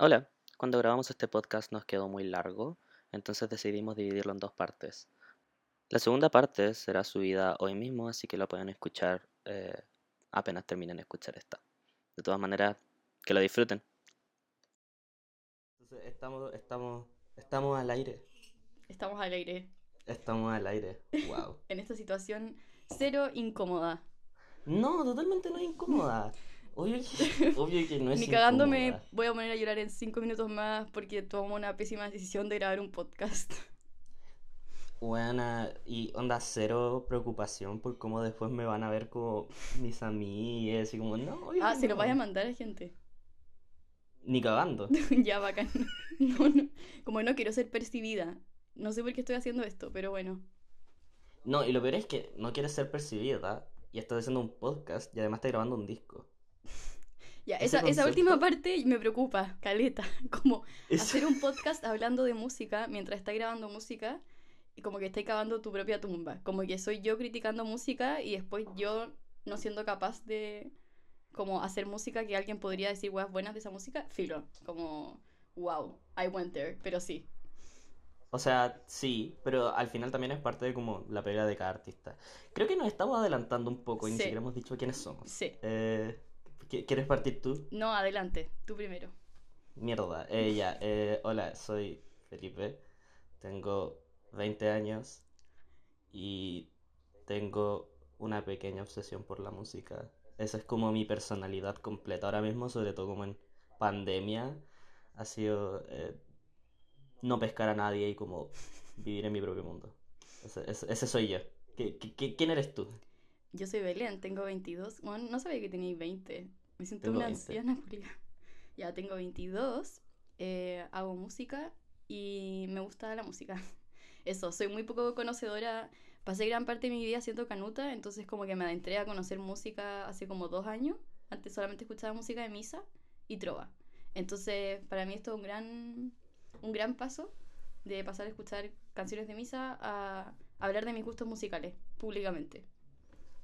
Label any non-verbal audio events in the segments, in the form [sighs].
Hola, cuando grabamos este podcast nos quedó muy largo, entonces decidimos dividirlo en dos partes. La segunda parte será subida hoy mismo, así que lo pueden escuchar eh, apenas terminen de escuchar esta. De todas maneras, que lo disfruten. Entonces, estamos, estamos, estamos al aire. Estamos al aire. Estamos al aire. Wow. [laughs] en esta situación cero incómoda. No, totalmente no incómoda. Obvio que, [laughs] obvio que no es Ni cagándome voy a poner a llorar en cinco minutos más porque tomamos una pésima decisión de grabar un podcast. Buena, y onda cero preocupación por cómo después me van a ver como mis amigas y como, no, Ah, se lo vaya a mandar a gente. Ni cagando. [laughs] ya, bacán. [laughs] Como no quiero ser percibida. No sé por qué estoy haciendo esto, pero bueno. No, y lo peor es que no quieres ser percibida y estás haciendo un podcast y además estás grabando un disco. Ya, esa, esa, última parte me preocupa, caleta. [laughs] Como hacer un podcast hablando de música mientras estás grabando música y como que estás cavando tu propia tumba. Como que soy yo criticando música y después yo no siendo capaz de como hacer música que alguien podría decir weas buenas de esa música. Filo, como wow, I went there, pero sí. O sea, sí, pero al final también es parte de como la pelea de cada artista. Creo que nos estamos adelantando un poco y ni siquiera hemos dicho quiénes somos. Sí. Eh, ¿Quieres partir tú? No, adelante, tú primero. Mierda, eh, ya, eh, hola, soy Felipe, tengo 20 años y tengo una pequeña obsesión por la música. Esa es como mi personalidad completa ahora mismo, sobre todo como en pandemia, ha sido eh, no pescar a nadie y como vivir en mi propio mundo. Ese, soy yo. quién eres tú? Yo soy Belén, tengo 22. Bueno, no sabía que teníais 20. Me siento una anciana, [laughs] Julia. Ya tengo 22, eh, hago música y me gusta la música. [laughs] Eso, soy muy poco conocedora. Pasé gran parte de mi vida siendo canuta, entonces como que me adentré a conocer música hace como dos años. Antes solamente escuchaba música de misa y trova. Entonces, para mí esto es un gran, un gran paso de pasar a escuchar canciones de misa a hablar de mis gustos musicales públicamente.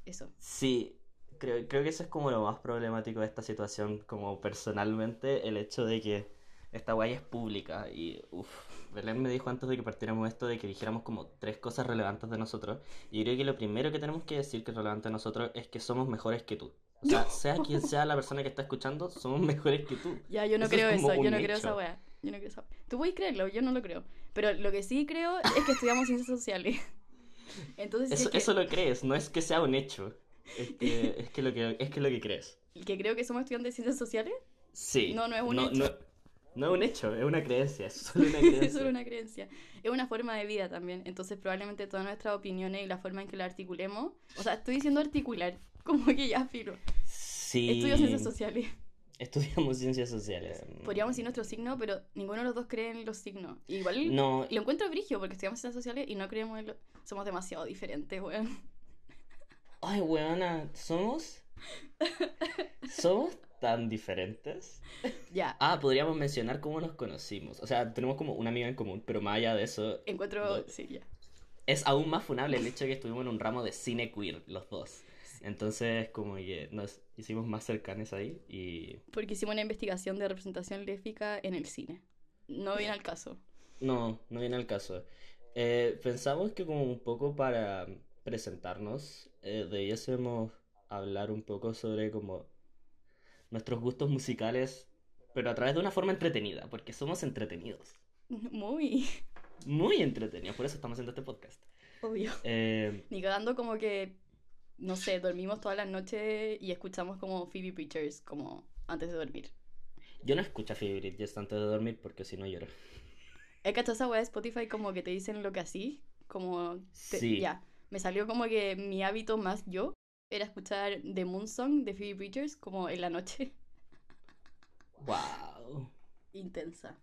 Eso. Sí, creo, creo que eso es como lo más problemático de esta situación, como personalmente, el hecho de que esta guay es pública y uff, Belén me dijo antes de que partiéramos esto de que dijéramos como tres cosas relevantes de nosotros y creo que lo primero que tenemos que decir que es relevante de nosotros es que somos mejores que tú. O sea, sea quien sea la persona que está escuchando, somos mejores que tú. Ya, yo no creo eso, yo no creo esa weá. Yo no creo esa Tú puedes creerlo, yo no lo creo. Pero lo que sí creo es que estudiamos ciencias sociales. Entonces, eso, eso lo crees, no es que sea un hecho. Es que, [laughs] es que, lo, que, es que lo que crees. ¿Que creo que somos estudiantes de ciencias sociales? Sí. No, no es un hecho. No, es un hecho, es una creencia. Es [laughs] solo una creencia. es solo una creencia. Es una forma de vida también. Entonces, probablemente todas nuestras opiniones y la forma en que la articulemos. O sea, estoy diciendo articular, [laughs] como que ya filo. Sí. Estudio ciencias sociales. [laughs] Estudiamos ciencias sociales. Podríamos decir nuestro signo, pero ninguno de los dos cree en los signos. Igual no. lo encuentro brigio porque estudiamos ciencias sociales y no creemos en lo... Somos demasiado diferentes, weón. [laughs] Ay, weona, ¿somos? ¿Somos tan diferentes? Ya. Ah, podríamos mencionar cómo nos conocimos. O sea, tenemos como una amiga en común, pero más allá de eso. Encuentro. Sí, ya. Es aún más funable el hecho de que estuvimos en un ramo de cine queer, los dos. Entonces, como que nos hicimos más cercanos ahí y. Porque hicimos una investigación de representación lésbica en el cine. No viene al caso. No, no viene al caso. Eh, pensamos que como un poco para presentarnos, eh, debiésemos hablar un poco sobre como nuestros gustos musicales, pero a través de una forma entretenida, porque somos entretenidos. [laughs] Muy. Muy entretenidos, por eso estamos haciendo este podcast. Obvio. Eh, Ni quedando como que, no sé, dormimos todas las noches y escuchamos como Phoebe Preachers como antes de dormir. Yo no escucho a Phoebe Bridgers antes de dormir porque si no lloro. ¿He cachado esa web de Spotify como que te dicen lo que así? Como... sí. Ya me salió como que mi hábito más yo era escuchar The Moon Song de Phoebe Bridgers como en la noche. ¡Wow! Intensa.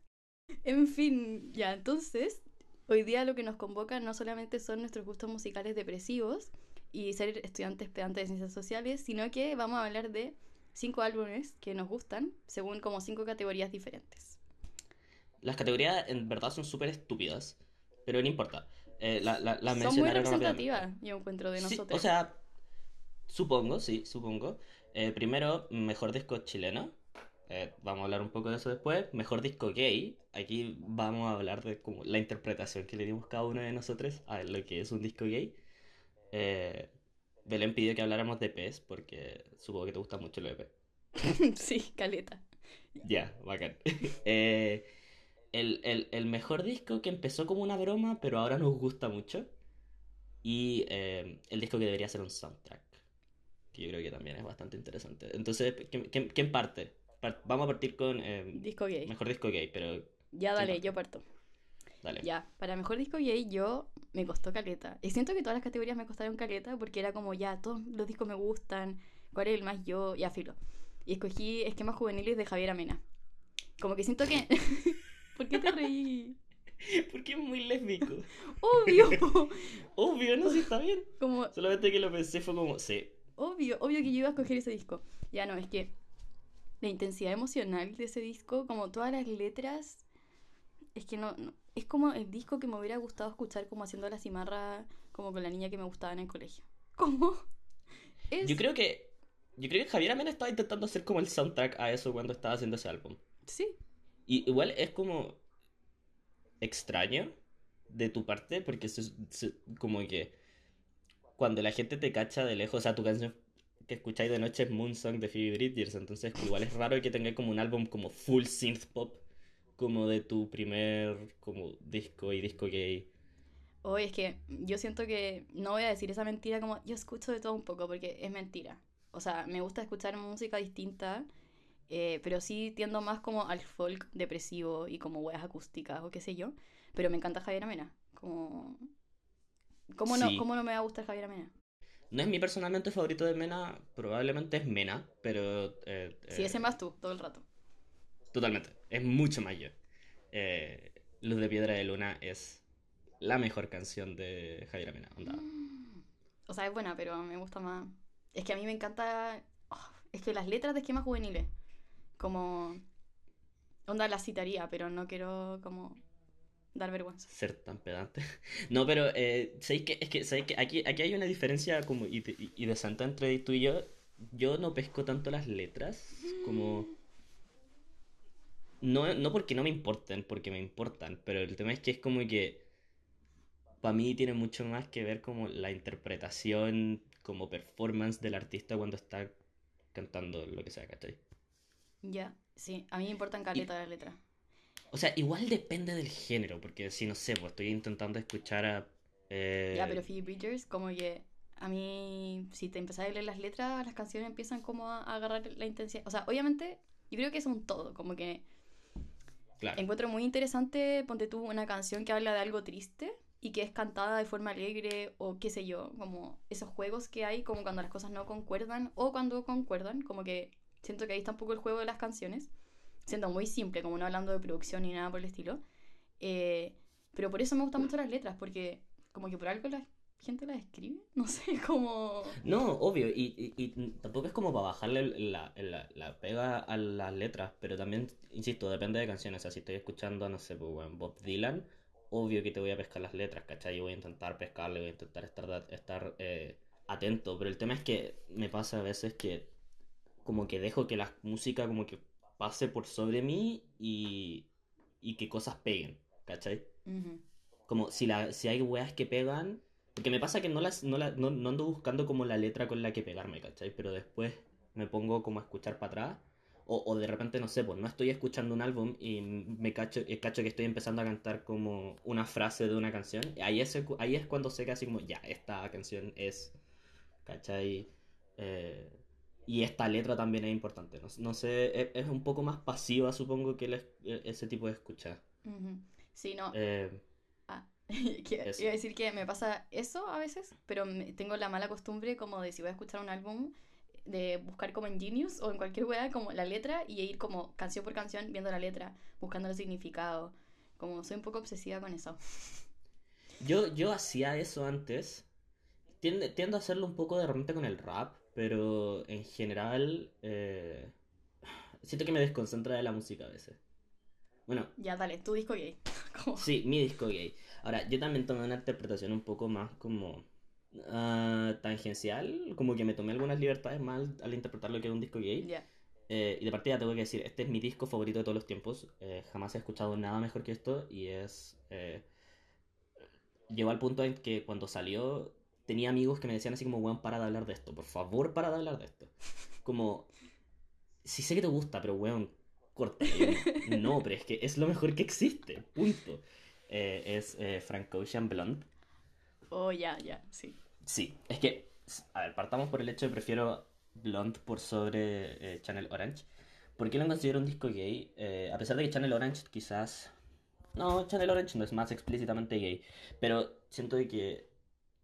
En fin, ya, entonces, hoy día lo que nos convoca no solamente son nuestros gustos musicales depresivos y ser estudiantes pedantes de ciencias sociales, sino que vamos a hablar de cinco álbumes que nos gustan según como cinco categorías diferentes. Las categorías en verdad son súper estúpidas, pero no importa. Eh, la, la, Son muy representativas, yo encuentro, de nosotros. o sea, supongo, sí, supongo. Eh, primero, mejor disco chileno. eh, vamos a hablar un poco de eso después. Mejor disco gay. Aquí vamos a hablar de como la interpretación que le dimos cada uno de nosotros a lo que es un disco gay. Eh, Belén pidió que habláramos de PES porque supongo que te gusta mucho lo de [laughs] sí, caleta. Ya, bacán. [laughs] Eh, el, mejor disco que empezó como una broma, pero ahora nos gusta mucho. Y eh, el disco que debería ser un soundtrack. Que yo creo que también es bastante interesante. Entonces, ¿quién, parte? Vamos a partir con... Eh, disco gay. Mejor disco gay, pero... Ya, dale, yo parto. Dale. Ya, para mejor disco gay yo me costó caleta. Y siento que todas las categorías me costaron caleta porque era como, ya, todos los discos me gustan. ¿Cuál es el más yo? Ya, filo. Y escogí Esquemas Juveniles de Javier Amena. Como que siento que... [laughs] ¿Por qué te reí? [laughs] Porque es muy lésbico. Obvio. [laughs] obvio, no sé, si está bien. Como... Solamente que lo pensé fue como, sí. Obvio, obvio que yo iba a escoger ese disco. Ya no, es que la intensidad emocional de ese disco, como todas las letras, es que no, es como el disco que me hubiera gustado escuchar como haciendo la cimarra como con la niña que me gustaba en el colegio. [laughs] ¿Cómo? Yo creo que yo creo que Javier Amena estaba intentando hacer como el soundtrack a eso cuando estaba haciendo ese álbum. Sí. Y igual es como extraño de tu parte porque es como que cuando la gente te cacha de lejos, o sea, tu canción que escucháis de noche es Moonsong de Phoebe Bridgers, entonces igual es raro que tenga como un álbum como full synth pop como de tu primer como disco y disco gay. Oye, es que yo siento que no voy a decir esa mentira como yo escucho de todo un poco porque es mentira o sea, me gusta escuchar música distinta, eh, pero sí tiendo más como al folk depresivo y como weas acústicas o qué sé yo. Pero me encanta Javier Amena. Como... ¿Cómo, no, ¿Cómo no me va a gustar Javier Amena? No es mi personalmente favorito de Mena, probablemente es Mena, pero... Eh, sí, ese más tú, todo el rato. Totalmente, es mucho mayor. Eh, Luz de Piedra de Luna es la mejor canción de Javier Amena. [gasps] O sea, es buena, pero me gusta más es que a mí me encanta. Oh, es que las letras de esquemas juveniles. Como. Onda las citaría, pero no quiero como dar vergüenza. Ser tan pedante. [laughs] No, pero eh, que, es que, ¿sabéis que aquí, aquí hay una diferencia como y, y, de santa entre tú y yo. Yo no pesco tanto las letras como... [gasps] No, no porque no me importen, porque me importan, pero el tema es que es como que para mí tiene mucho más que ver como la interpretación como performance del artista cuando está cantando lo que sea, ¿cachai? Ya, sí, a mí me importan caleta las letras. O sea, igual depende del género, porque si no sé, pues estoy intentando escuchar a... Eh... Ya, pero Phoebe Bridgers, como que a mí, si te empezás a leer las letras, las canciones empiezan como a, agarrar la intensidad. O sea, obviamente, yo creo que es un todo, como que... Claro. Encuentro muy interesante, ponte tú una canción que habla de algo triste y que es cantada de forma alegre o qué sé yo, como esos juegos que hay como cuando las cosas no concuerdan o cuando concuerdan, como que siento que ahí está un poco el juego de las canciones, siendo muy simple, como no hablando de producción ni nada por el estilo. Eh, pero por eso me gustan mucho las letras, porque como que por algo la gente las escribe, [laughs] no sé, como... No, obvio, y, y, tampoco es como para bajarle la, la, la, pega a las letras, pero también, insisto, depende de canciones, o sea, si estoy escuchando, no sé, pues, Bob Dylan obvio que te voy a pescar las letras, ¿cachai? Yo voy a intentar pescarle, voy a intentar estar, estar eh, atento, pero el tema es que me pasa a veces que como que dejo que la música como que pase por sobre mí y, y que cosas peguen, ¿cachai? Como si, la, si hay weas que pegan, porque me pasa que no, las, no, la, no, no ando buscando como la letra con la que pegarme, ¿cachai? Pero después me pongo como a escuchar para atrás o, de repente, no sé, pues no estoy escuchando un álbum y me cacho, eh, cacho que estoy empezando a cantar como una frase de una canción. Ahí es, ahí es cuando sé que así como, ya, esta canción es, ¿cachai? Eh, y esta letra también es importante. No, sé, e, es, un poco más pasiva, supongo, que e, ese tipo de escucha. Sí, no. Eh, [laughs] iba a decir que me pasa eso a veces, pero tengo la mala costumbre como de si voy a escuchar un álbum de buscar como en Genius o en cualquier web como la letra y ir como canción por canción viendo la letra, buscando el significado. Como soy un poco obsesiva con eso. [laughs] Yo, yo hacía eso antes. tiendo a hacerlo un poco de repente con el rap, pero en general eh, siento que me desconcentra de la música a veces. Bueno. Ya, dale, tu disco gay. Sí, mi disco gay. Ahora, yo también tomé una interpretación un poco más como uh, tangencial, como que me tomé algunas libertades mal al interpretar lo que era un disco gay. Eh, y de partida tengo que decir, este es mi disco favorito de todos los tiempos. Eh, jamás he escuchado nada mejor que esto y es... Eh, llegó al punto en que cuando salió tenía amigos que me decían así como, weón, para de hablar de esto. Por favor, para de hablar de esto. [laughs] Como, si sé que te gusta, pero weón, corta. No, pero es que es lo mejor que existe. Punto. es Frank Ocean Blonde. Oh, ya, ya, sí. Sí, es que, a ver, partamos por el hecho de que prefiero Blonde por sobre eh, Channel Orange. ¿Por qué lo considero un disco gay? Eh, a pesar de que Channel Orange quizás... No, Channel Orange no es más explícitamente gay, pero siento de que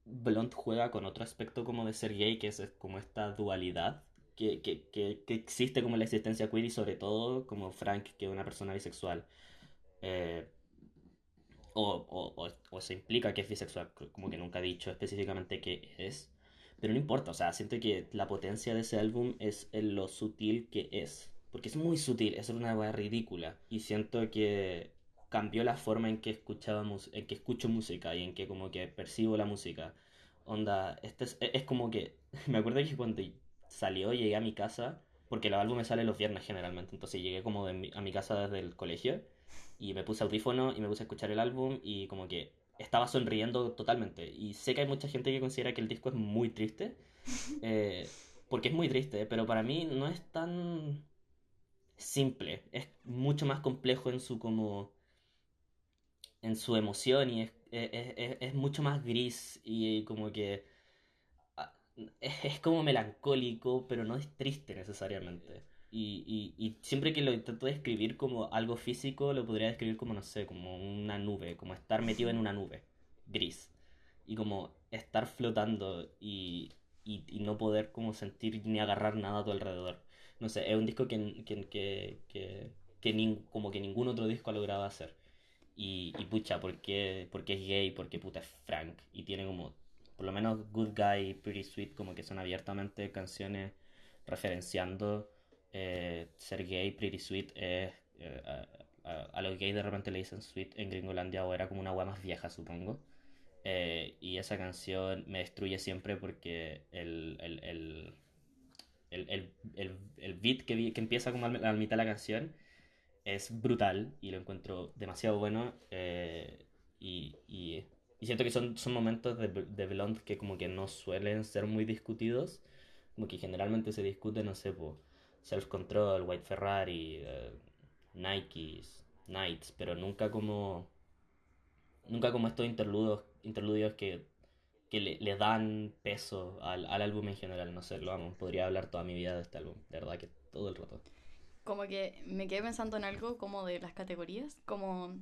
Blonde juega con otro aspecto como de ser gay, que es como esta dualidad que, que, que, que existe como la existencia queer y sobre todo como Frank, que es una persona bisexual. Eh, o, o, o, se implica que es bisexual, como que nunca ha dicho específicamente qué es. Pero no importa, o sea, siento que la potencia de ese álbum es en lo sutil que es. Porque es muy sutil, es una weá ridícula. Y siento que cambió la forma en que escuchaba en que escucho música y en que como que percibo la música. Onda, este es, es como que [laughs] me acuerdo que cuando salió llegué a mi casa, porque el álbum me sale los viernes generalmente, entonces llegué como a mi casa desde el colegio y me puse audífono y me puse a escuchar el álbum y como que estaba sonriendo totalmente. Y sé que hay mucha gente que considera que el disco es muy triste, [laughs] eh, porque es muy triste, pero para mí no es tan simple, es mucho más complejo en su como en su emoción y es, es, es, mucho más gris y como que [laughs] es, como melancólico, pero no es triste necesariamente. Y, y, y, siempre que lo intento describir como algo físico, lo podría describir como, no sé, como una nube, como estar metido en una nube gris. Y como estar flotando y, y, y no poder como sentir ni agarrar nada a tu alrededor. No sé, es un disco que, que, que, que, que como que ningún otro disco ha logrado hacer. Y, y pucha, porque, porque es gay, porque puta es Frank. Y tiene como, por lo menos Good Guy, Pretty Sweet, como que son abiertamente canciones referenciando eh, ser gay, pretty sweet, es, eh, a, los gays de repente le dicen sweet en Gringolandia o era como una agua más vieja, supongo. Eh, y esa canción me destruye siempre porque el, el, el, el, el, beat que, empieza como a la mitad de la canción es brutal y lo encuentro demasiado bueno. y, y, y, siento que son, son momentos de, de Blonde que como que no suelen ser muy discutidos. Como que generalmente se discute, no sé, pues Self Control, White Ferrari, uh, Nikes, Knights, pero nunca como nunca como estos interludios, interludios que, que le, le, dan peso al, al, álbum en general, no sé, lo amo, podría hablar toda mi vida de este álbum, de verdad que todo el rato. Como que me quedé pensando en algo como de las categorías, como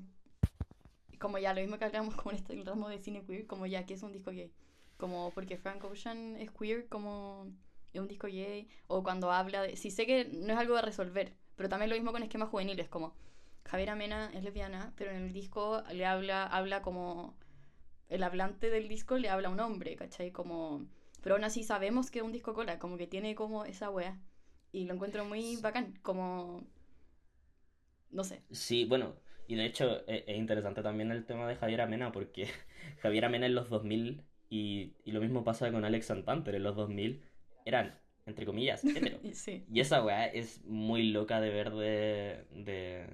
como ya lo mismo que hablamos con este el ramo de cine queer, como ya que es un disco gay. Como porque Frank Ocean es queer, como es un disco gay, o cuando habla de... Si sé que no es algo de resolver, pero también lo mismo con esquemas juveniles, como Javier Amena es lesbiana, pero en el disco le habla, habla como... El hablante del disco le habla a un hombre, ¿cachai? Como... Pero aún así sabemos que es un disco cola, como que tiene como esa wea. Y lo encuentro muy bacán, como... No sé. Sí, bueno, y de hecho e, es, interesante también el tema de Javier Amena, porque [laughs] Javier Amena en los 2000, y, y lo mismo pasa con Alex Santander en los 2000, eran, entre comillas, [laughs] hetero. Y esa weá es muy loca de ver de, de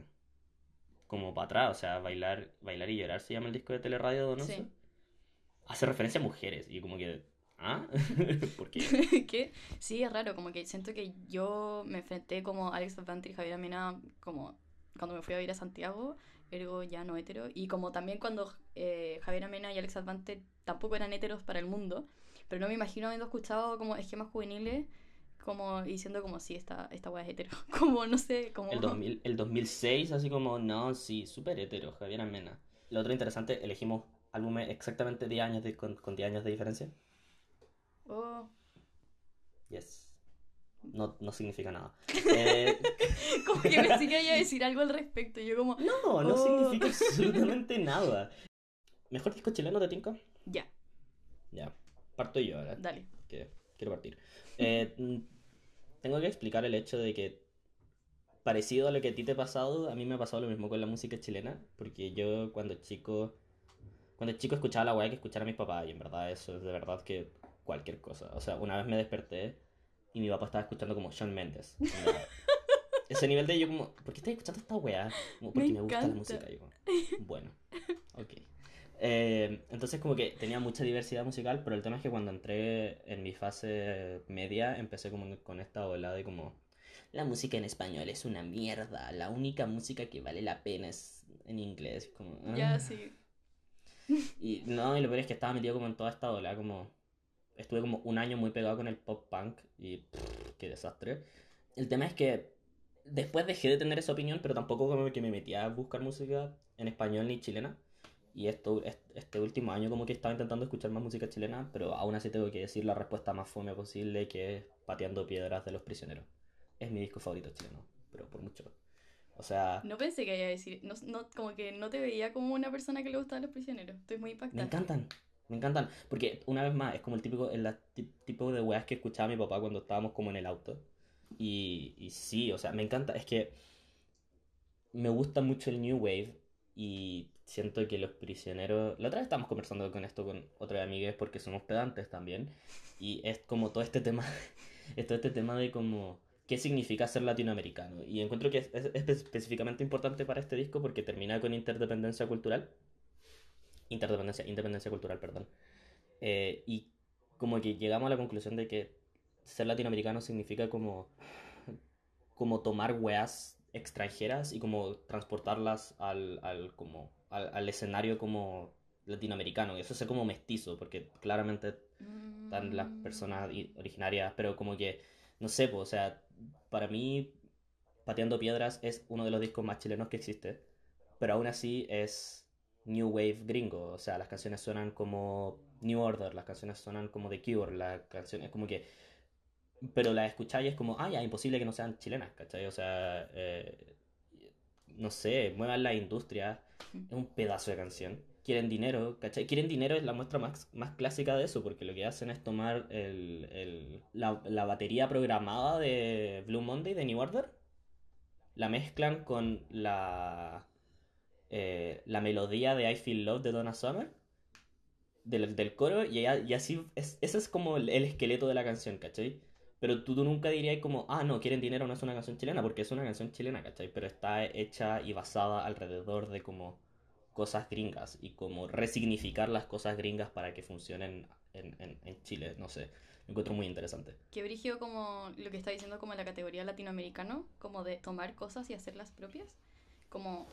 como para atrás, o sea, bailar, bailar y llorar se llama el disco de teleradio, no sé. Hace referencia a mujeres y como que ¿Ah? [laughs] ¿Por qué? ¿Qué? Sí, es raro, como que siento que yo me enfrenté como Alex Advanter y Javier Amena como cuando me fui a ir a Santiago, ergo ya no hetero, y como también cuando eh, Javier Amena y Alex Advanter tampoco eran heteros para el mundo, pero no me imagino habiendo escuchado como esquemas juveniles como diciendo como sí, esta, esta weá es hetero. [laughs] como, no sé, como... El, 2000, el 2006, así como, no, sí, súper hetero, Javier Amena. Lo otro interesante, elegimos álbumes exactamente 10 años de, con, con 10 años de diferencia. Oh. Yes. No, no significa nada. [laughs] Eh... como que me sigue a [laughs] decir algo al respecto. Yo como... No, no oh. significa [laughs] absolutamente nada. ¿Mejor disco chileno de Tinko? Ya. Ya. Parto yo ahora. Dale. Que quiero partir. Eh, mm, tengo que explicar el hecho de que, parecido a lo que a ti te ha pasado, a mí me ha pasado lo mismo con la música chilena, porque yo cuando chico, cuando chico escuchaba la weá que escuchara a mis papás, y en verdad eso es de verdad que cualquier cosa. O sea, una vez me desperté y mi papá estaba escuchando como Shawn Mendes. [laughs] ese nivel de yo como, ¿por qué estás escuchando esta weá? Como, porque me, gusta la música. Yo bueno, ok. Eh, entonces como que tenía mucha diversidad musical, pero el tema es que cuando entré en mi fase media, empecé como con esta ola de como, la música en español es una mierda, la única música que vale la pena es en inglés. Como, Ya, sí. Y no, y lo peor es que estaba metido como en toda esta ola, como estuve como un año muy pegado con el pop punk y qué desastre. El tema es que después dejé de tener esa opinión, pero tampoco como que me metía a buscar música en español ni chilena. Y esto, este último año como que estaba intentando escuchar más música chilena, pero aún así tengo que decir la respuesta más fome posible que es Pateando Piedras de los Prisioneros. Es mi disco favorito chileno, pero por mucho. O sea... No pensé que iba a decir, no, no, como que no te veía como una persona que le gustaban los prisioneros. Estoy muy impactada. Me encantan, me encantan. Porque una vez más, es como el típico, el tipo de weas que escuchaba mi papá cuando estábamos como en el auto. Y, y sí, o sea, me encanta. Es que me gusta mucho el New Wave y siento que los prisioneros... La otra vez estábamos conversando con esto con otra amiga porque somos pedantes también. Y es como todo este tema, [laughs] es todo este tema de como qué significa ser latinoamericano. Y encuentro que es, es, específicamente importante para este disco porque termina con interdependencia cultural interdependencia, independencia cultural, perdón. Eh, y como que llegamos a la conclusión de que ser latinoamericano significa como, como tomar weas extranjeras y como transportarlas al, al como, al, escenario como latinoamericano. Y eso es como mestizo, porque claramente están las mm. personas originarias, pero como que, no sé, pues, o sea, para mí, Pateando Piedras es uno de los discos más chilenos que existe, pero aún así es new wave gringo. O sea, las canciones suenan como New Order, las canciones suenan como The Cure, las canciones como que... Pero las escucháis y es como, ah, ya, imposible que no sean chilenas, ¿cachai? O sea, eh, no sé, muevan la industria, es un pedazo de canción. Quieren dinero, ¿cachai? Quieren dinero es la muestra más, más clásica de eso, porque lo que hacen es tomar el, el, la, la batería programada de Blue Monday, de New Order, la mezclan con la eh, la melodía de I Feel Love de Donna Summer, del, del coro, y, y así, es, ese es como el, esqueleto de la canción, ¿cachai? Pero tú, nunca dirías como, ah, no, Quieren Dinero no es una canción chilena, porque es una canción chilena, ¿cachai? Pero está hecha y basada alrededor de como cosas gringas y como resignificar las cosas gringas para que funcionen en, en, en Chile, no sé. Me encuentro muy interesante. Que brígido como lo que está diciendo como la categoría latinoamericano, como de tomar cosas y hacerlas propias. Como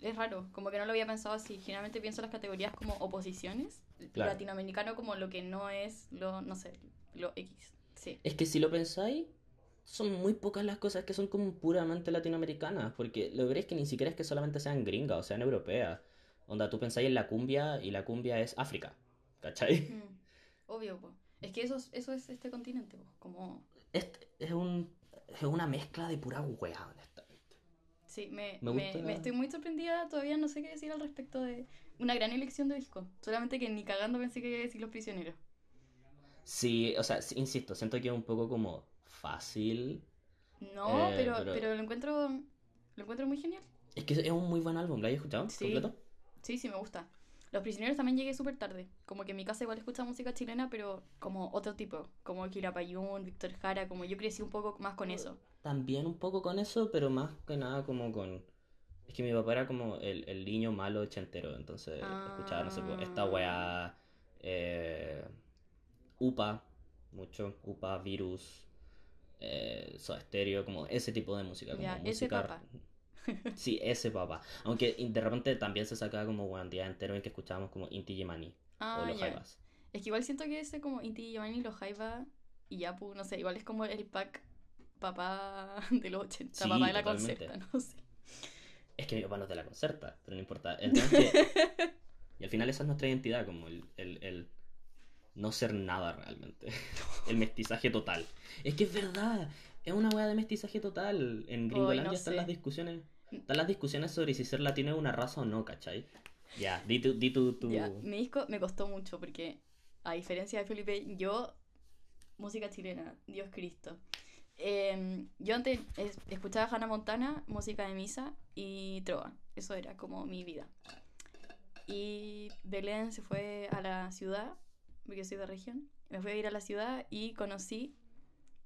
es raro, como que no lo había pensado así. Generalmente pienso las categorías como oposiciones. Latinoamericano como lo que no es lo, no sé, lo X. Sí. Es que si lo pensáis, son muy pocas las cosas que son como puramente latinoamericanas. Porque lo veréis que ni siquiera es que solamente sean gringas o sean europeas. Onda, tú pensáis en la cumbia y la cumbia es África. ¿Cachai? Obvio, pues. Es que eso, eso es este continente, pues. Como... Este es, un, es una mezcla de pura hueá, Sí, me, me, estoy muy sorprendida, todavía no sé qué decir al respecto de una gran elección de disco. Solamente que ni cagando pensé que iba a decir Los Prisioneros. Sí, o sea, insisto, siento que es un poco como fácil. No, eh, pero, pero, lo encuentro lo encuentro muy genial. Es que es un muy buen álbum, ¿lo has escuchado sí. completo? Sí, sí, me gusta. Los Prisioneros también llegué súper tarde. Como que en mi casa igual escucha música chilena, pero como otro tipo. Como Payún, Víctor Jara, como yo crecí un poco más con eso. También un poco con eso, pero más que nada como con... Es que mi papá era como el, el niño malo ochentero, entonces escuchaba, no sé, esta ah. weá... Eh, UPA, mucho. UPA, Virus, eh, Soda Stereo, como ese tipo de música. Como música... [laughs] Sí, ese papá. Aunque de repente también se sacaba como un día entero en que escuchábamos como Inti Yemani ah, o los Jaivas. Es que igual siento que ese como Inti Yemani, los Jaiba y Yapu, no sé, igual es como el pack papá [laughs] de los 80, papá de la concerta, [laughs] no sé. Es que mi papá no es de la concerta, pero no importa. [laughs] y al final esa es nuestra identidad, como el, el, el no ser nada realmente. el mestizaje total. Es que es verdad, es una weá de mestizaje total. En Gringolandia están las discusiones están las discusiones sobre si ser latino es una raza o no, ¿cachai? Ya, di tu, di tu, Mi disco me costó mucho porque, a diferencia de Felipe, yo, música chilena, Dios Cristo. Em, yo antes escuchaba Hannah Montana, música de misa y trova. Eso era como mi vida. Y Belén se fue a la ciudad, porque soy de región. Me fui a ir a la ciudad y conocí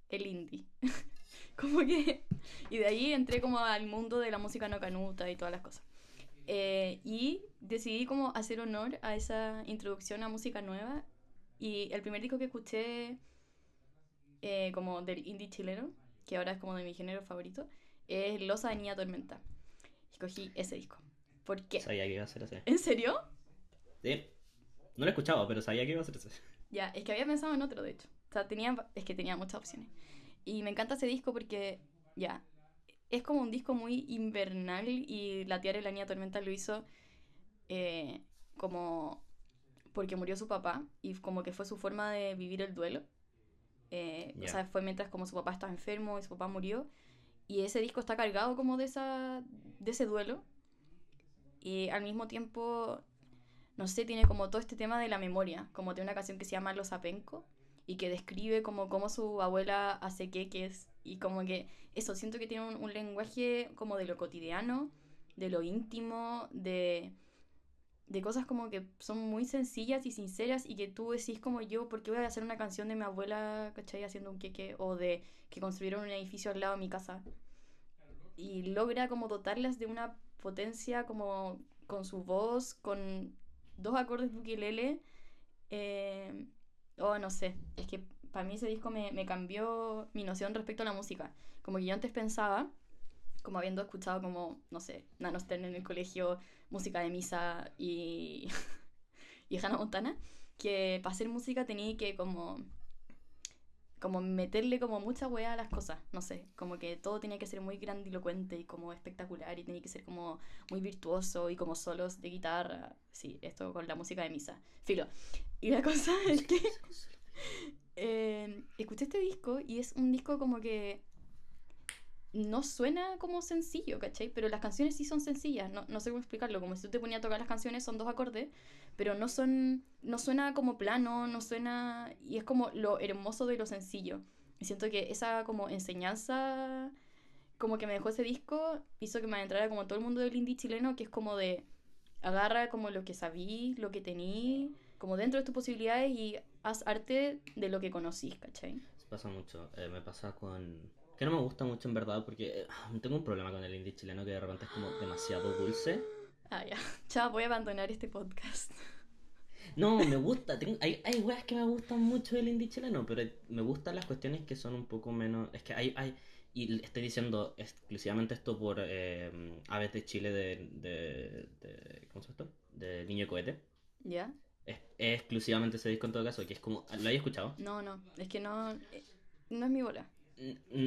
el indie. [laughs] Como que... Y de ahí entré como al mundo de la música no canuta y todas las cosas. Eh, y decidí como hacer honor a esa introducción a música nueva. Y el primer disco que escuché eh, como del indie chileno, que ahora es como de mi género favorito, es Losa de Niña Tormenta. Escogí ese disco. ¿Por qué? Sabía que iba a ser ese. ¿En serio? Sí. No lo he escuchado, pero sabía que iba a ser ese. Ya, es que había pensado en otro, de hecho. O sea, tenía, es que tenía muchas opciones. Y me encanta ese disco porque, ya, es como un disco muy invernal y La Tierra y la Niña Tormenta lo hizo eh, como porque murió su papá y como que fue su forma de vivir el duelo. Eh, o sea, fue mientras como su papá estaba enfermo y su papá murió. Y ese disco está cargado como de, esa, de ese duelo. Y al mismo tiempo, no sé, tiene como todo este tema de la memoria. Como tiene una canción que se llama Los Apenco y que describe como cómo su abuela hace queques y como que eso, siento que tiene un, lenguaje como de lo cotidiano, de lo íntimo, de, de cosas como que son muy sencillas y sinceras y que tú decís como yo, ¿por qué voy a hacer una canción de mi abuela, ¿cachai? Haciendo un queque o de que construyeron un edificio al lado de mi casa. Y logra como dotarlas de una potencia como con su voz, con dos acordes de ukulele. Eh, oh, no sé, es que para mí ese disco me, me cambió mi noción respecto a la música. Como que yo antes pensaba, como habiendo escuchado como, no sé, Nano Stern en el colegio, música de misa y, [laughs] y Hannah Montana, que para hacer música tenía que como como meterle como mucha weá a las cosas, no sé, como que todo tenía que ser muy grandilocuente y como espectacular y tenía que ser como muy virtuoso y como solos de guitarra, sí, esto con la música de misa, filo. Y la cosa es que [laughs] eh, escuché este disco y es un disco como que no suena como sencillo, ¿cachai? Pero las canciones sí son sencillas, no, no sé cómo explicarlo, como si tú te ponías a tocar las canciones, son dos acordes, pero no son, no suena como plano, no suena, y es como lo hermoso de lo sencillo. Y siento que esa como enseñanza, como que me dejó ese disco, hizo que me adentrara como todo el mundo del indie chileno, que es como de, agarra como lo que sabí, lo que tení, como dentro de tus posibilidades y haz arte de lo que conocís, ¿cachai? pasa mucho, eh, me pasa con que no me gusta mucho en verdad porque eh, [sighs] tengo un problema con el indie chileno que de repente es como demasiado dulce. Ah, ya. [laughs] Ya voy a abandonar este podcast. No, me gusta. Tengo, hay, hay weas que me gustan mucho del indie chileno, pero me gustan las cuestiones que son un poco menos. Es que hay. hay y estoy diciendo exclusivamente esto por eh, Aves de Chile de, de, de, ¿Cómo se llama esto? De Niño Cohete. ¿Ya? Es, exclusivamente ese disco en todo caso, que es como. ¿Lo hayas escuchado? No, no. Es que no. Eh, no es mi bola.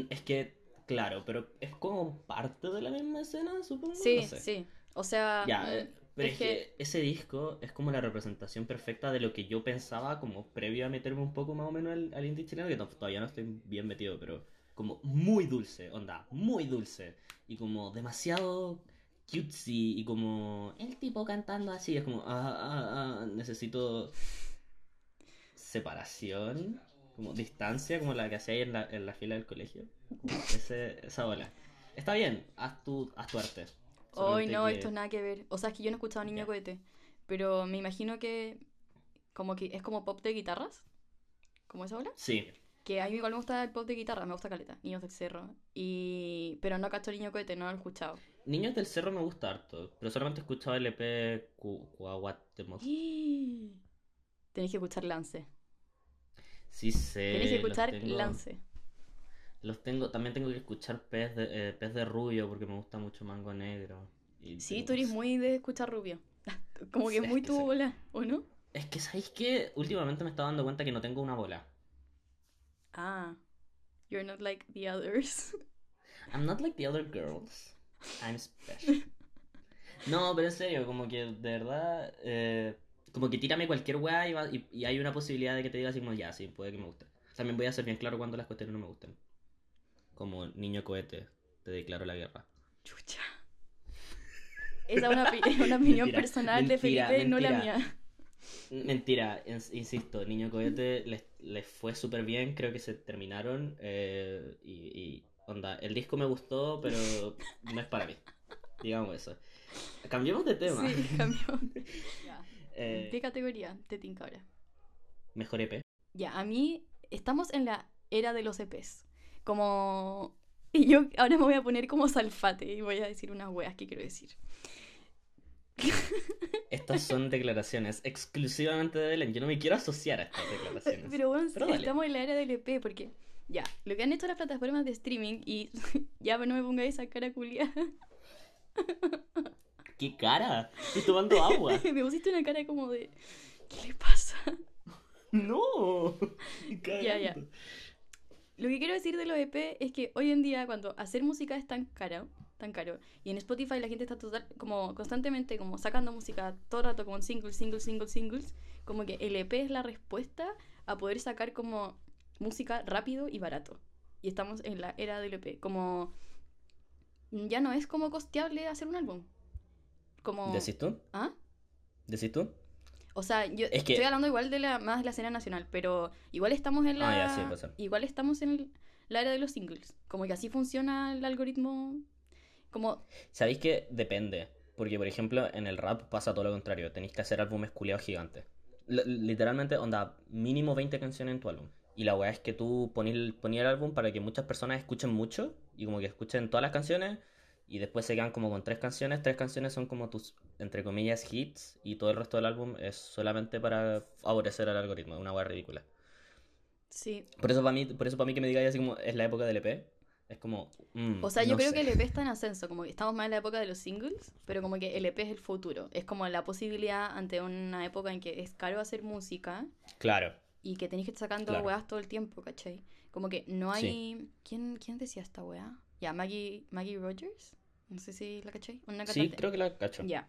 Es que, claro, pero es como parte de la misma escena, supongo. Sí, sí. O sea. Ya, mm, eh, pero es, que... ese disco es como la representación perfecta de lo que yo pensaba como previo a meterme un poco más o menos al, indie chileno, que todavía no estoy bien metido, pero como muy dulce, onda, muy dulce. Y como demasiado cutesy y como el tipo cantando así, es como, ah, ah, ah, necesito separación como distancia, como la que hacía en la, en la fila del colegio. ese, esa ola. Está bien, haz tu, haz tu arte. Hoy no, esto es nada que ver. O sea, es que yo no he escuchado Niño Cohete, pero me imagino que como que es como pop de guitarras. ¿Cómo esa ola? Sí. Que a mí igual me gusta el pop de guitarra, me gusta Caleta, Niños del Cerro. Y... Pero no cacho Niño Cohete, no lo he escuchado. Niños del Cerro me gusta harto, pero solamente he escuchado el EP Cuaguatemos. [gasps] Tenéis que escuchar Lance. Sí sé. Tienes que escuchar Lance. Los tengo, también tengo que escuchar Pez de, eh, Pez de Rubio porque me gusta mucho Mango Negro. sí, tú eres muy de escuchar Rubio. [laughs] Como que es muy [laughs] tu bola, ¿o no? Es que, ¿sabéis que Últimamente me estaba dando cuenta que no tengo una bola. Ah. You're not like the others. [laughs] I'm not like the other girls. I'm special. No, pero en serio, como que de verdad. Eh, como que tírame cualquier weá y, y, hay una posibilidad de que te diga así como, ya, sí, puede que me guste. También voy a ser bien claro cuando las cuestiones no me gusten. Como niño cohete, te declaro la guerra. Chucha. Esa es una, una [laughs] opinión personal de Felipe, no la mía. Mentira, insisto, Niño Cohete les, les fue súper bien, creo que se terminaron eh, y, y, onda, el disco me gustó, pero no es para mí, digamos eso. Cambiemos de tema. Sí, cambiamos. [laughs] Eh, ¿Qué categoría te tinca ahora? Mejor EP. Ya, a mí estamos en la era de los EPs. Como [laughs] Y yo ahora me voy a poner como salfate y voy a decir unas weas que quiero decir. [laughs] Estas son declaraciones exclusivamente de Belén. Yo no me quiero asociar a estas declaraciones. Pero bueno, estamos en la era del EP porque ya, lo que han hecho las plataformas de streaming y [laughs] ya no me pongáis esa cara culia. ¿Qué cara? Estoy tomando agua. [laughs] me pusiste una cara como de ¿Qué le pasa? No. [laughs] Ya, ya. Lo que quiero decir de los EP es que hoy en día cuando hacer música es tan caro, tan caro, y en Spotify la gente está total, como constantemente como sacando música todo el rato como singles, singles, singles, singles, como que el EP es la respuesta a poder sacar como música rápido y barato. Y estamos en la era del EP, como ya no es como costeable hacer un álbum. Como ¿Decís tú? ¿Ah? ¿Decís tú? O sea, yo estoy hablando igual de la más de la escena nacional, pero igual estamos en la ah, igual estamos en la era de los singles, como que así funciona el algoritmo como Sabéis que depende, porque por ejemplo, en el rap pasa todo lo contrario, tenéis que hacer álbumes culiados gigantes. literalmente onda mínimo 20 canciones en tu álbum. Y la weá es que tú ponías el álbum para que muchas personas escuchen mucho y como que escuchen todas las canciones y después se quedan como con tres canciones. Tres canciones son como tus, entre comillas, hits y todo el resto del álbum es solamente para favorecer al algoritmo. Una hueá ridícula. Sí. Por eso para mí, por eso para mí que me digáis así como es la época del EP. Es como. Mm, o sea, yo creo que el EP está en ascenso, como que estamos más en la época de los singles, pero como que el EP es el futuro. Es como la posibilidad ante una época en que es caro hacer música. Claro. Y que tenéis que estar sacando weas todo el tiempo, ¿cachai? Como que no hay. ¿Quién, ¿Quién decía esta wea? Ya, Maggie, Maggie Rogers. No sé si la caché. Una sí, creo que la cacho. Ya.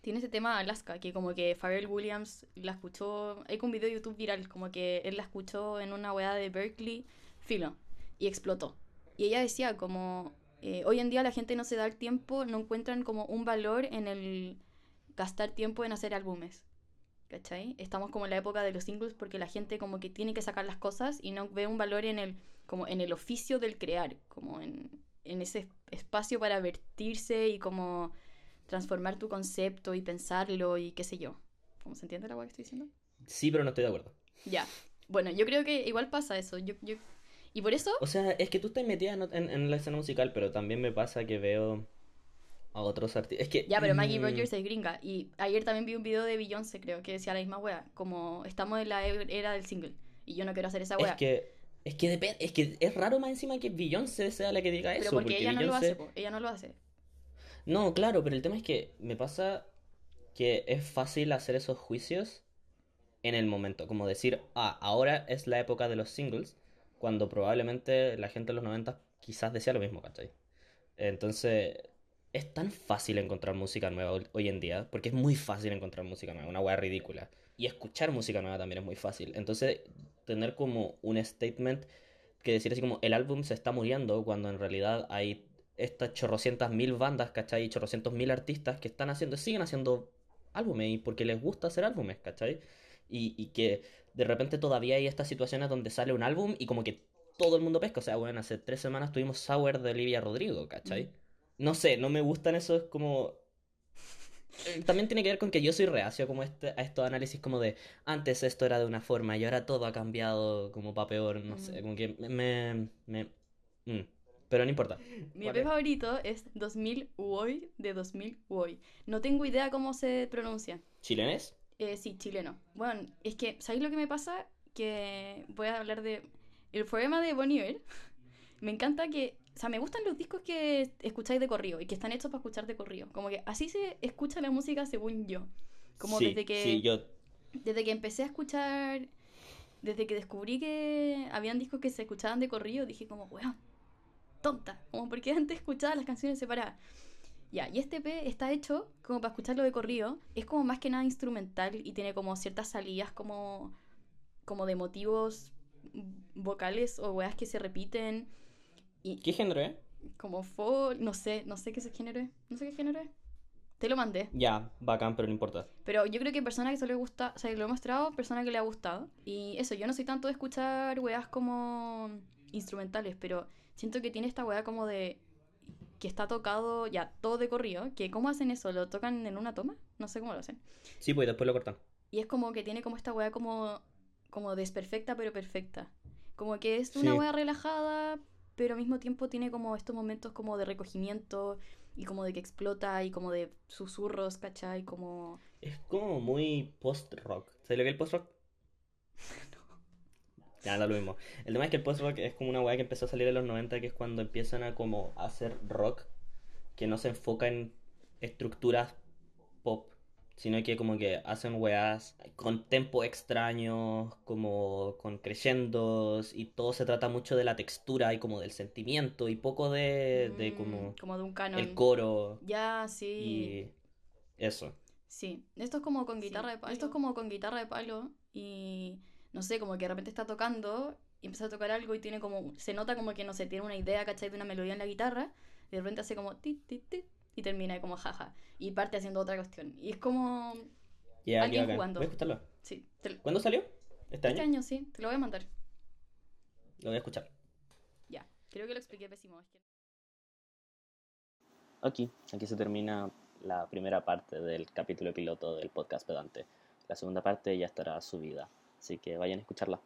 Tiene ese tema Alaska, que como que Pharrell Williams la escuchó. Hay un video de YouTube viral, como que él la escuchó en una weá de Berkeley, filo, y explotó. Y ella decía, como. Eh, hoy en día la gente no se da el tiempo, no encuentran como un valor en el gastar tiempo en hacer álbumes. ¿Cachai? Estamos como en la época de los singles porque la gente como que tiene que sacar las cosas y no ve un valor en el, como en el oficio del crear, como en, en ese espacio para vertirse y como transformar tu concepto y pensarlo y qué sé yo. ¿Cómo se entiende la que estoy diciendo? Sí, pero no estoy de acuerdo. Ya. Bueno, yo creo que igual pasa eso. Yo, yo... Y por eso... O sea, es que tú estás metida en, la escena musical, pero también me pasa que veo a otros artistas. Es que... Ya, pero Maggie mm, Rogers es gringa. Y ayer también vi un video de Beyoncé, creo, que decía la misma wea. Como estamos en la e-, era del single. Y yo no quiero hacer esa wea. Es que es que depende, es que es raro más encima que Beyoncé sea la que diga eso. Pero porque, ella no lo hace, ella no lo hace. No, claro, pero el tema es que me pasa que es fácil hacer esos juicios en el momento. Como decir, ah, ahora es la época de los singles, cuando probablemente la gente de los 90 quizás decía lo mismo, ¿cachai? Entonces, es tan fácil encontrar música nueva hoy en día, porque es muy fácil encontrar música nueva, una weá ridícula. Y escuchar música nueva también es muy fácil. Entonces, tener como un statement que decir así como el álbum se está muriendo cuando en realidad hay estas chorrocientas mil bandas, ¿cachai? Y chorrocientos mil artistas que están haciendo, siguen haciendo álbumes y porque les gusta hacer álbumes, ¿cachai? Y, y que de repente todavía hay estas situaciones donde sale un álbum y como que todo el mundo pesca. O sea, bueno, hace tres semanas tuvimos Sour de Olivia Rodrigo, ¿cachai? Mm. No sé, no me gustan esos como también tiene que ver con que yo soy reacio como este, a estos análisis como de antes esto era de una forma y ahora todo ha cambiado como para peor, no sé, mm. como que me... me, mm. Pero no importa. Mi EP favorito es 2000 Uoy de 2000 Uoy. No tengo idea cómo se pronuncia. ¿Chilenés? Eh, sí, chileno. Bueno, es que, ¿sabéis lo que me pasa? Que voy a hablar de... El poema de Bonnie Me encanta que sea, me gustan los discos que escucháis de corrido y que están hechos para escuchar de corrido. Como que así se escucha la música según yo. Como desde que. Sí, yo... Desde que empecé a escuchar. Desde que descubrí que habían discos que se escuchaban de corrido, dije como, weón, tonta. Como porque antes escuchaba las canciones separadas. Ya, y este P está hecho como para escucharlo de corrido. Es como más que nada instrumental y tiene como ciertas salidas como, como de motivos vocales o weas que se repiten ¿Qué género es? Como folk, no sé, no sé qué género es. No sé qué género es. Te lo mandé. Ya, bacán, pero no importa. Pero yo creo que persona que se le gusta, o sea, lo he mostrado, persona que le ha gustado. Y eso, yo no soy tanto de escuchar weas como instrumentales, pero siento que tiene esta wea como de que está tocado ya todo de corrido, que ¿cómo hacen eso? ¿Lo tocan en una toma? No sé cómo lo hacen. Sí, pues después lo cortan. Y es como que tiene como esta wea como, como desperfecta pero perfecta. Como que es una wea relajada, pero al mismo tiempo tiene como estos momentos como de recogimiento y como de que explota y como de susurros, ¿cachai? Como... Es como muy post-rock. ¿Sabes lo que es el post-rock? [laughs] no. Ya, da lo mismo. El tema es que el post-rock es como una weá que empezó a salir en los 90, que es cuando empiezan a como hacer rock que no se enfoca en estructuras pop sino que como que hacen weas con tempo extraños, como con crescendos, y todo se trata mucho de la textura y como del sentimiento, y poco de, de mm, como... Como de un canon. El coro. Ya, sí. Y eso. Sí, esto es como con guitarra de palo. Esto es como con guitarra de palo y no sé, como que de repente está tocando y empieza a tocar algo y tiene como, se nota como que no sé, tiene una idea, ¿cachai? De una melodía en la guitarra y de repente hace como ti, ti, ti, y termina como jaja. Y parte haciendo otra cuestión. Y es como alguien jugando. Voy a escucharlo. Sí. ¿Cuándo salió? ¿Este año? Este año, sí. Te lo voy a mandar. Lo voy a escuchar. Ya. Creo que lo expliqué pésimo. Aquí, aquí se termina la primera parte del capítulo piloto del podcast pedante. La segunda parte ya estará subida. Así que vayan a escucharla.